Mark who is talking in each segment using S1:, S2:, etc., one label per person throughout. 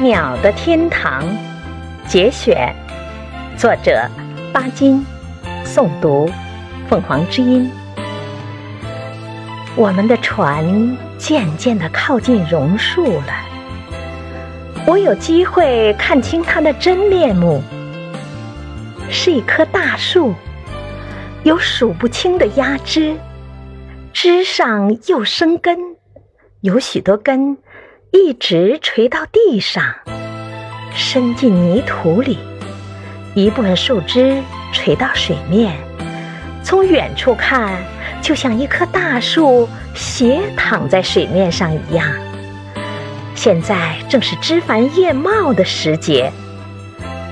S1: 鸟的天堂》节选，作者巴金，诵读凤凰之音。我们的船渐渐地靠近榕树了，我有机会看清它的真面目，是一棵大树，有数不清的压枝，枝上又生根，有许多根。一直垂到地上，伸进泥土里；一部分树枝垂到水面，从远处看，就像一棵大树斜躺在水面上一样。现在正是枝繁叶茂的时节，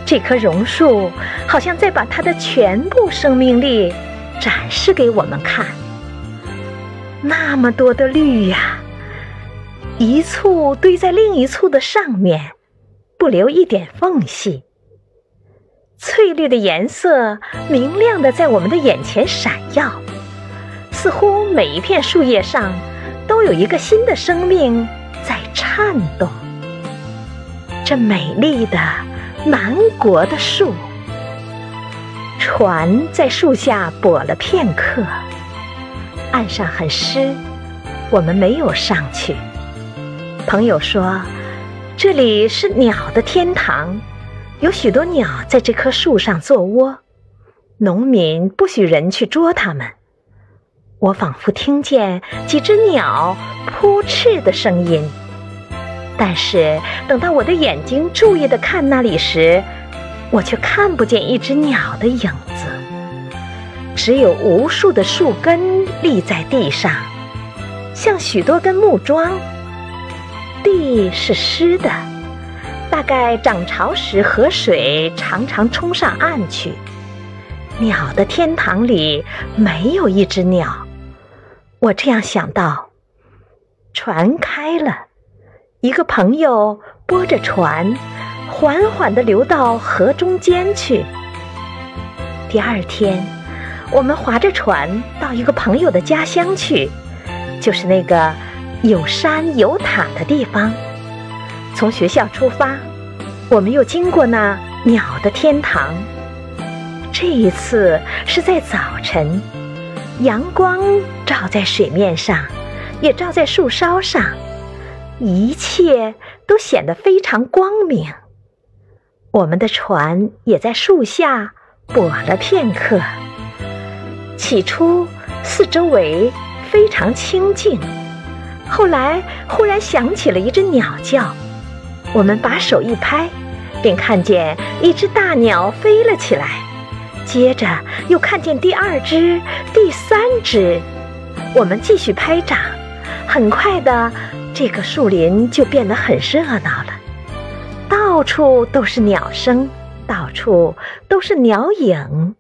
S1: 这棵榕树好像在把它的全部生命力展示给我们看。那么多的绿呀！一簇堆在另一簇的上面，不留一点缝隙。翠绿的颜色明亮的在我们的眼前闪耀，似乎每一片树叶上都有一个新的生命在颤动。这美丽的南国的树，船在树下泊了片刻，岸上很湿，我们没有上去。朋友说：“这里是鸟的天堂，有许多鸟在这棵树上做窝。农民不许人去捉它们。”我仿佛听见几只鸟扑翅的声音，但是等到我的眼睛注意的看那里时，我却看不见一只鸟的影子，只有无数的树根立在地上，像许多根木桩。地是湿的，大概涨潮时河水常常冲上岸去。鸟的天堂里没有一只鸟，我这样想到。船开了，一个朋友拨着船，缓缓地流到河中间去。第二天，我们划着船到一个朋友的家乡去，就是那个。有山有塔的地方，从学校出发，我们又经过那鸟的天堂。这一次是在早晨，阳光照在水面上，也照在树梢上，一切都显得非常光明。我们的船也在树下泊了片刻。起初，四周围非常清静。后来忽然响起了一只鸟叫，我们把手一拍，便看见一只大鸟飞了起来，接着又看见第二只、第三只，我们继续拍掌。很快的，这个树林就变得很热闹了，到处都是鸟声，到处都是鸟影。